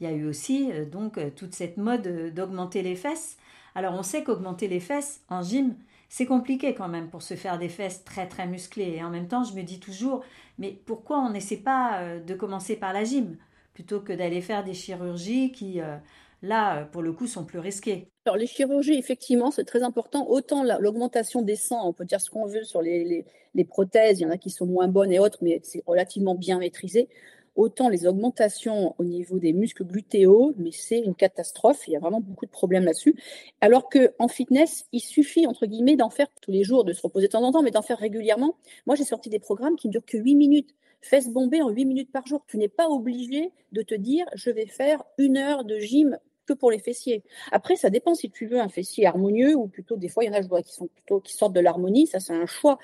il y a eu aussi euh, donc toute cette mode d'augmenter les fesses. Alors on sait qu'augmenter les fesses en gym c'est compliqué quand même pour se faire des fesses très très musclées. Et en même temps, je me dis toujours, mais pourquoi on n'essaie pas euh, de commencer par la gym plutôt que d'aller faire des chirurgies qui, euh, là, pour le coup, sont plus risquées? Alors les chirurgies, effectivement, c'est très important. Autant l'augmentation des sangs, on peut dire ce qu'on veut sur les, les prothèses, il y en a qui sont moins bonnes et autres, mais c'est relativement bien maîtrisé autant les augmentations au niveau des muscles glutéaux, mais c'est une catastrophe. Il y a vraiment beaucoup de problèmes là-dessus. Alors que en fitness, il suffit entre guillemets d'en faire tous les jours, de se reposer de temps en temps, mais d'en faire régulièrement. Moi, j'ai sorti des programmes qui ne durent que 8 minutes. Fesses bombées en 8 minutes par jour. Tu n'es pas obligé de te dire je vais faire une heure de gym que pour les fessiers. Après, ça dépend si tu veux un fessier harmonieux ou plutôt des fois il y en a qui sont plutôt qui sortent de l'harmonie. Ça c'est un choix.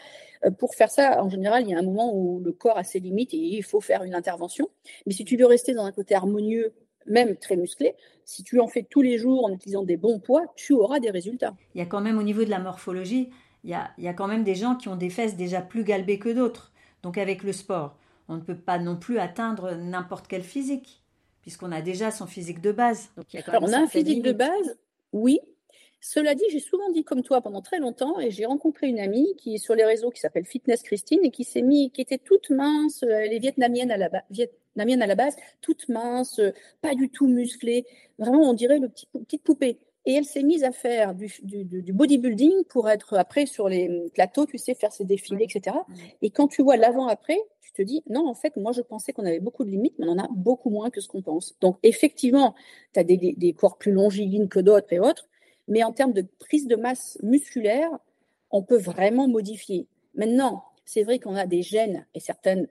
Euh, pour faire ça, en général, il y a un moment où le corps a ses limites et il faut faire une intervention. Mais si tu veux rester dans un côté harmonieux, même très musclé, si tu en fais tous les jours en utilisant des bons poids, tu auras des résultats. Il y a quand même au niveau de la morphologie, il y a, il y a quand même des gens qui ont des fesses déjà plus galbées que d'autres. Donc avec le sport, on ne peut pas non plus atteindre n'importe quel physique puisqu'on a déjà son physique de base. Alors, on a un physique de base, oui. Cela dit, j'ai souvent dit comme toi pendant très longtemps, et j'ai rencontré une amie qui est sur les réseaux, qui s'appelle Fitness Christine, et qui s'est mis, qui était toute mince, elle est vietnamienne à la, vietnamienne à la base, toute mince, pas du tout musclée, vraiment on dirait le petit, petite poupée. Et elle s'est mise à faire du, du, bodybuilding pour être après sur les plateaux, tu sais, faire ses défilés, etc. Et quand tu vois l'avant-après, tu te dis, non, en fait, moi, je pensais qu'on avait beaucoup de limites, mais on en a beaucoup moins que ce qu'on pense. Donc, effectivement, tu as des, des, corps plus longilines que d'autres et autres, mais en termes de prise de masse musculaire, on peut vraiment modifier. Maintenant, c'est vrai qu'on a des gènes et certaines,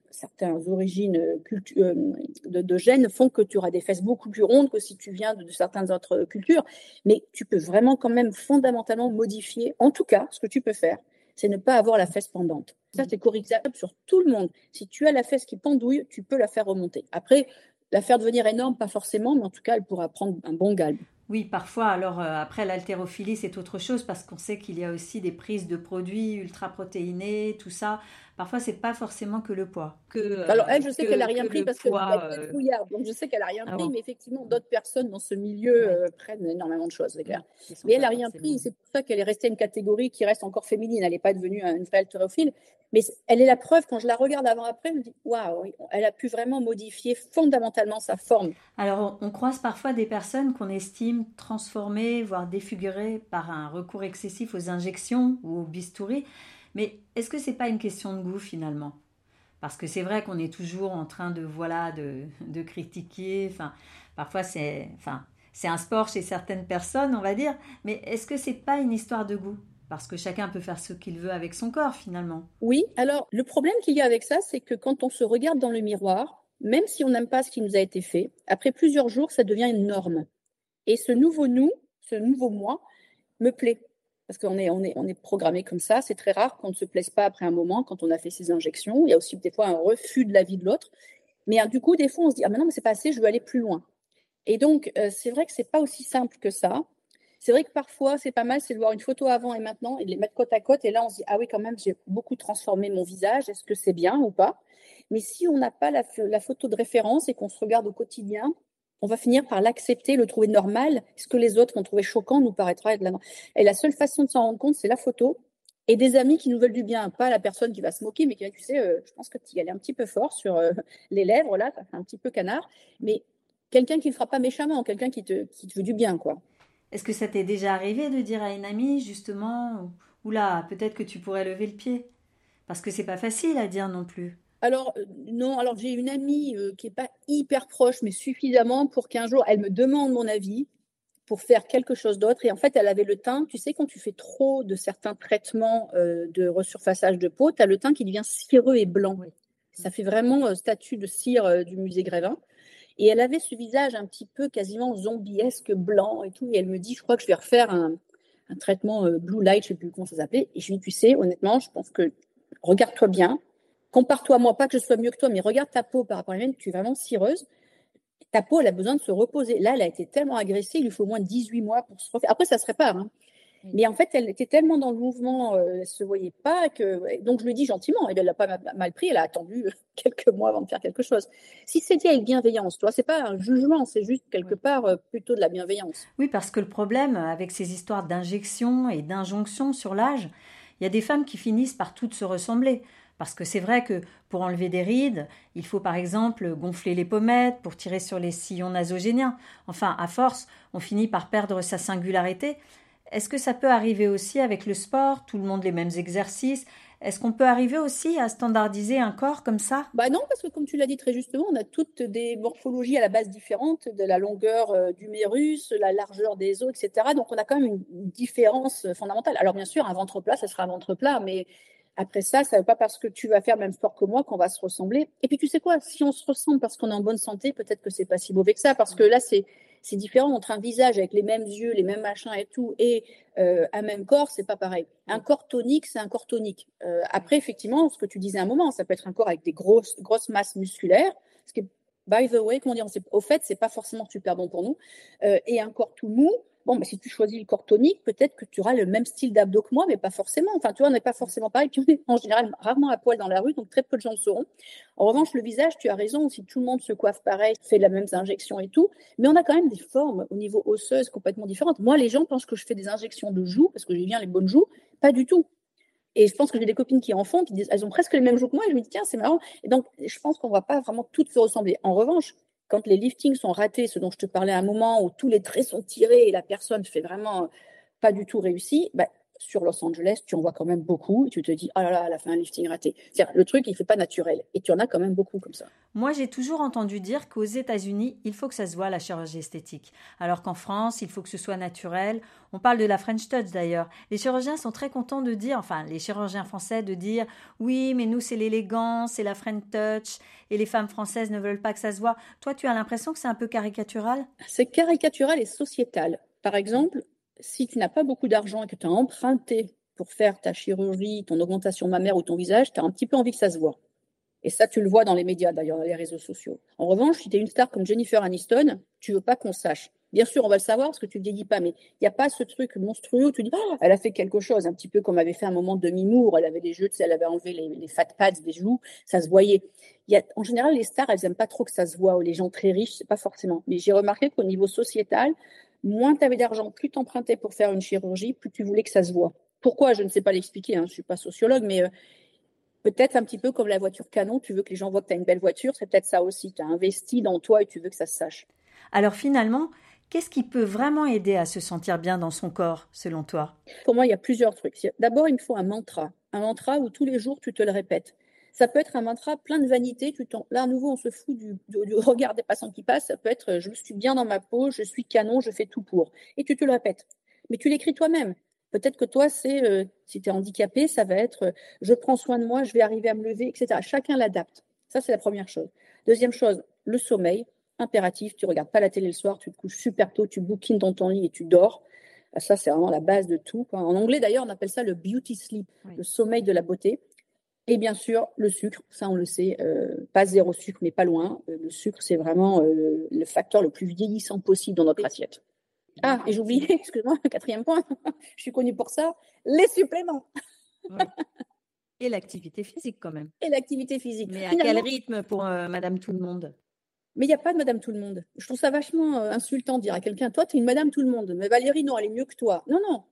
origines euh, euh, de, gènes font que tu auras des fesses beaucoup plus rondes que si tu viens de, de, certaines autres cultures. Mais tu peux vraiment quand même fondamentalement modifier. En tout cas, ce que tu peux faire, c'est ne pas avoir la fesse pendante. Ça, c'est corrigeable sur tout le monde. Si tu as la fesse qui pendouille, tu peux la faire remonter. Après, la faire devenir énorme, pas forcément, mais en tout cas, elle pourra prendre un bon galbe. Oui, parfois. Alors euh, après, l'haltérophilie, c'est autre chose parce qu'on sait qu'il y a aussi des prises de produits ultra protéinés, tout ça. Parfois, c'est pas forcément que le poids. Que, Alors elle, je sais qu'elle a rien pris parce qu'elle est euh... donc je sais qu'elle a rien ah pris, mais effectivement, d'autres personnes dans ce milieu euh, prennent énormément de choses, c'est clair. Mais elle a rien pris, c'est pour ça qu'elle est restée une catégorie qui reste encore féminine. Elle n'est pas devenue une vraie haltérophile, mais elle est la preuve, quand je la regarde avant-après, je me dis waouh, elle a pu vraiment modifier fondamentalement sa forme. Alors, on croise parfois des personnes qu'on estime transformées, voire défigurées par un recours excessif aux injections ou au bistouri. Mais est-ce que c'est pas une question de goût finalement? Parce que c'est vrai qu'on est toujours en train de voilà de, critiquer. Parfois c'est enfin c'est un sport chez certaines personnes, on va dire. Mais est-ce que c'est pas une histoire de goût? Parce que chacun peut faire ce qu'il veut avec son corps finalement. Oui, alors le problème qu'il y a avec ça, c'est que quand on se regarde dans le miroir, même si on n'aime pas ce qui nous a été fait, après plusieurs jours, ça devient une norme. Et ce nouveau nous, ce nouveau moi, me plaît. Parce qu'on est, programmé comme ça. C'est très rare qu'on ne se plaise pas après un moment quand on a fait ses injections. Il y a aussi des fois un refus de la vie de l'autre. Mais euh, du coup, des fois, on se dit Ah, mais non, mais c'est pas assez, je veux aller plus loin. Et donc, euh, c'est vrai que c'est pas aussi simple que ça. C'est vrai que parfois, c'est pas mal, c'est de voir une photo avant et maintenant et de les mettre côte à côte. Et là, on se dit, ah oui, quand même, j'ai beaucoup transformé mon visage. Est-ce que c'est bien ou pas? Mais si on n'a pas la, photo de référence et qu'on se regarde au quotidien, on va finir par l'accepter, le trouver normal. Ce que les autres vont trouver choquant nous paraîtra être la Et la seule façon de s'en rendre compte, c'est la photo et des amis qui nous veulent du bien, pas la personne qui va se moquer, mais qui va, tu sais, euh, je pense que tu y allais un petit peu fort sur euh, les lèvres, là, un petit peu canard, mais quelqu'un qui ne fera pas méchamment, quelqu'un qui te, qui te veut du bien, quoi. Est-ce que ça t'est déjà arrivé de dire à une amie, justement, oula, peut-être que tu pourrais lever le pied? Parce que c'est pas facile à dire non plus. Alors, euh, non, alors j'ai une amie euh, qui n'est pas hyper proche, mais suffisamment pour qu'un jour, elle me demande mon avis pour faire quelque chose d'autre. Et en fait, elle avait le teint, tu sais, quand tu fais trop de certains traitements euh, de resurfaçage de peau, tu as le teint qui devient cireux et blanc. Ça fait vraiment statut de cire du musée Grévin. Et elle avait ce visage un petit peu quasiment zombiesque, blanc et tout. Et elle me dit, je crois que je vais refaire un, traitement euh, blue light, je ne sais plus comment ça s'appelait. Et je lui dis, tu sais, honnêtement, je pense que regarde-toi bien, compare-toi à moi, pas que je sois mieux que toi, mais regarde ta peau par rapport à la mienne, tu es vraiment cireuse. Ta peau, elle a besoin de se reposer. Là, elle a été tellement agressée, il lui faut au moins 18 mois pour se refaire. Après, ça se répare. Hein. Mais en fait, elle était tellement dans le mouvement, euh, elle ne se voyait pas que. Donc, je lui dis gentiment, elle l'a pas mal pris, elle a attendu quelques mois avant de faire quelque chose. Si c'est dit avec bienveillance, toi, c'est pas un jugement, c'est juste quelque part euh, plutôt de la bienveillance. Oui, parce que le problème avec ces histoires d'injection et d'injonction sur l'âge, il y a des femmes qui finissent par toutes se ressembler. Parce que c'est vrai que pour enlever des rides, il faut par exemple gonfler les pommettes pour tirer sur les sillons nasogéniens. Enfin, à force, on finit par perdre sa singularité. Est-ce que ça peut arriver aussi avec le sport, tout le monde les mêmes exercices? Est-ce qu'on peut arriver aussi à standardiser un corps comme ça? Bah non, parce que comme tu l'as dit très justement, on a toutes des morphologies à la base différentes, de la longueur euh, du mérus, la largeur des os, etc. Donc on a quand même une, différence fondamentale. Alors bien sûr, un ventre plat, ça sera un ventre plat, mais après ça, ça ne veut pas parce que tu vas faire le même sport que moi qu'on va se ressembler. Et puis tu sais quoi, si on se ressemble parce qu'on est en bonne santé, peut-être que c'est pas si mauvais que ça, parce que là c'est c'est différent entre un visage avec les mêmes yeux, les mêmes machins et tout, et euh, un même corps, c'est pas pareil. Un corps tonique, c'est un corps tonique. Euh, après, effectivement, ce que tu disais à un moment, ça peut être un corps avec des grosses grosses masses musculaires, ce qui est by the way, comment dire, au fait, c'est pas forcément super bon pour nous, euh, et un corps tout mou, Bon, mais si tu choisis le corps tonique, peut-être que tu auras le même style d'abdos que moi, mais pas forcément. Enfin, tu vois, on n'est pas forcément pareil. En général rarement à poil dans la rue, donc très peu de gens le sauront. En revanche, le visage, tu as raison, si tout le monde se coiffe pareil, fait la même injection et tout, mais on a quand même des formes au niveau osseuse complètement différentes. Moi, les gens pensent que je fais des injections de joues parce que j'ai bien les bonnes joues. Pas du tout. Et je pense que j'ai des copines qui en font, qui elles ont presque les mêmes joues que moi. Et je me dis, tiens, c'est marrant. Et donc, je pense qu'on ne va pas vraiment toutes se ressembler. En revanche, quand les liftings sont ratés, ce dont je te parlais à un moment où tous les traits sont tirés et la personne fait vraiment pas du tout réussi, bah, sur Los Angeles, tu en vois quand même beaucoup et tu te dis, oh là là, elle a fait un lifting raté. cest le truc, il ne fait pas naturel. Et tu en as quand même beaucoup comme ça. Moi, j'ai toujours entendu dire qu'aux États-Unis, il faut que ça se voit la chirurgie esthétique. Alors qu'en France, il faut que ce soit naturel. On parle de la French Touch d'ailleurs. Les chirurgiens sont très contents de dire, enfin, les chirurgiens français de dire, oui, mais nous, c'est l'élégance, c'est la French Touch et les femmes françaises ne veulent pas que ça se voit. Toi, tu as l'impression que c'est un peu caricatural? C'est caricatural et sociétal. Par exemple, si tu n'as pas beaucoup d'argent et que tu as emprunté pour faire ta chirurgie, ton augmentation mammaire ou ton visage, tu as un petit peu envie que ça se voit. Et ça, tu le vois dans les médias, d'ailleurs, les réseaux sociaux. En revanche, si tu es une star comme Jennifer Aniston, tu veux pas qu'on sache. Bien sûr, on va le savoir parce que tu ne vieillis pas, mais il n'y a pas ce truc monstrueux où tu dis, oh, elle a fait quelque chose, un petit peu comme avait fait un moment Demi Moore, elle avait des jeux, elle avait enlevé les, fat pads des joues, ça se voyait. En général, les stars, elles n'aiment pas trop que ça se voit, ou les gens très riches, c'est pas forcément. Mais j'ai remarqué qu'au niveau sociétal, moins tu avais d'argent, plus tu empruntais pour faire une chirurgie, plus tu voulais que ça se voit. Pourquoi Je ne sais pas l'expliquer, hein, je ne suis pas sociologue, mais euh, peut-être un petit peu comme la voiture canon, tu veux que les gens voient que tu as une belle voiture, c'est peut-être ça aussi, tu as investi dans toi et tu veux que ça se sache. Alors finalement, qu'est-ce qui peut vraiment aider à se sentir bien dans son corps, selon toi? Pour moi, il y a plusieurs trucs. D'abord, il me faut un mantra, un mantra où tous les jours tu te le répètes. Ça peut être un mantra plein de vanité. Tu Là, à nouveau, on se fout du, regard des passants qui passent. Ça peut être je suis bien dans ma peau, je suis canon, je fais tout pour. Et tu te le répètes. Mais tu l'écris toi-même. Peut-être que toi, c'est, euh, si tu es handicapé, ça va être euh, je prends soin de moi, je vais arriver à me lever, etc. Chacun l'adapte. Ça, c'est la première chose. Deuxième chose, le sommeil, impératif. Tu regardes pas la télé le soir, tu te couches super tôt, tu bookines dans ton lit et tu dors. Ça, c'est vraiment la base de tout. En anglais, d'ailleurs, on appelle ça le beauty sleep, le sommeil de la beauté. Et bien sûr, le sucre, ça on le sait, euh, pas zéro sucre, mais pas loin. Euh, le sucre, c'est vraiment euh, le facteur le plus vieillissant possible dans notre assiette. Ah, et j'oubliais, excuse-moi, quatrième point, je suis connue pour ça, les suppléments. Et l'activité physique quand même. Et l'activité physique. Mais à quel rythme pour Madame Tout le Monde mais il n'y a pas de Madame Tout le Monde. Je trouve ça vachement insultant de dire à quelqu'un, toi, tu es une Madame Tout le Monde. Mais Valérie, non, elle est mieux que toi. Non, non.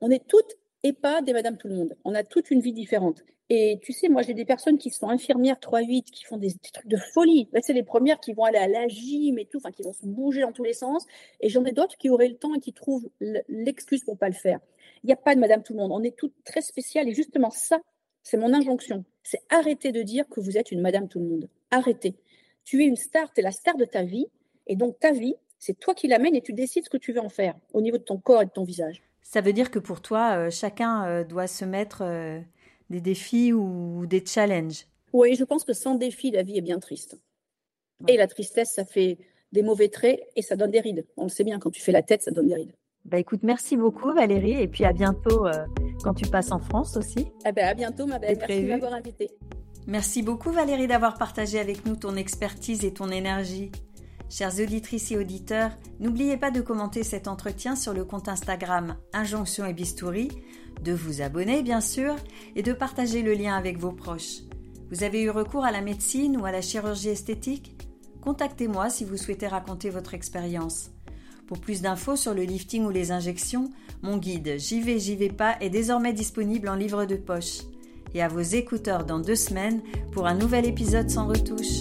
On est toutes et pas des Madame Tout le Monde. On a toute une vie différente. Et tu sais, moi, j'ai des personnes qui sont infirmières 3-8, qui font des, trucs de folie. Là, c'est les premières qui vont aller à la gym et tout, enfin, qui vont se bouger dans tous les sens. Et j'en ai d'autres qui auraient le temps et qui trouvent l'excuse pour pas le faire. Il n'y a pas de Madame Tout le Monde. On est toutes très spéciales. Et justement, ça, c'est mon injonction. C'est arrêter de dire que vous êtes une Madame Tout le Monde. Arrêtez. Tu es une star, tu es la star de ta vie. Et donc, ta vie, c'est toi qui l'amènes et tu décides ce que tu veux en faire au niveau de ton corps et de ton visage. Ça veut dire que pour toi, euh, chacun euh, doit se mettre euh, des défis ou des challenges. Oui, je pense que sans défi, la vie est bien triste. Et la tristesse, ça fait des mauvais traits et ça donne des rides. On le sait bien, quand tu fais la tête, ça donne des rides. Bah écoute, merci beaucoup Valérie et puis à bientôt quand tu passes en France aussi. Eh ben, à bientôt ma belle, merci de m'avoir invitée. Merci beaucoup Valérie d'avoir partagé avec nous ton expertise et ton énergie. Chères auditrices et auditeurs, n'oubliez pas de commenter cet entretien sur le compte Instagram Injonction et Bistouri, de vous abonner bien sûr et de partager le lien avec vos proches. Vous avez eu recours à la médecine ou à la chirurgie esthétique? Contactez-moi si vous souhaitez raconter votre expérience. Pour plus d'infos sur le lifting ou les injections, mon guide J'y vais, j'y vais pas est désormais disponible en livre de poche. Et à vos écouteurs dans deux semaines pour un nouvel épisode sans retouche.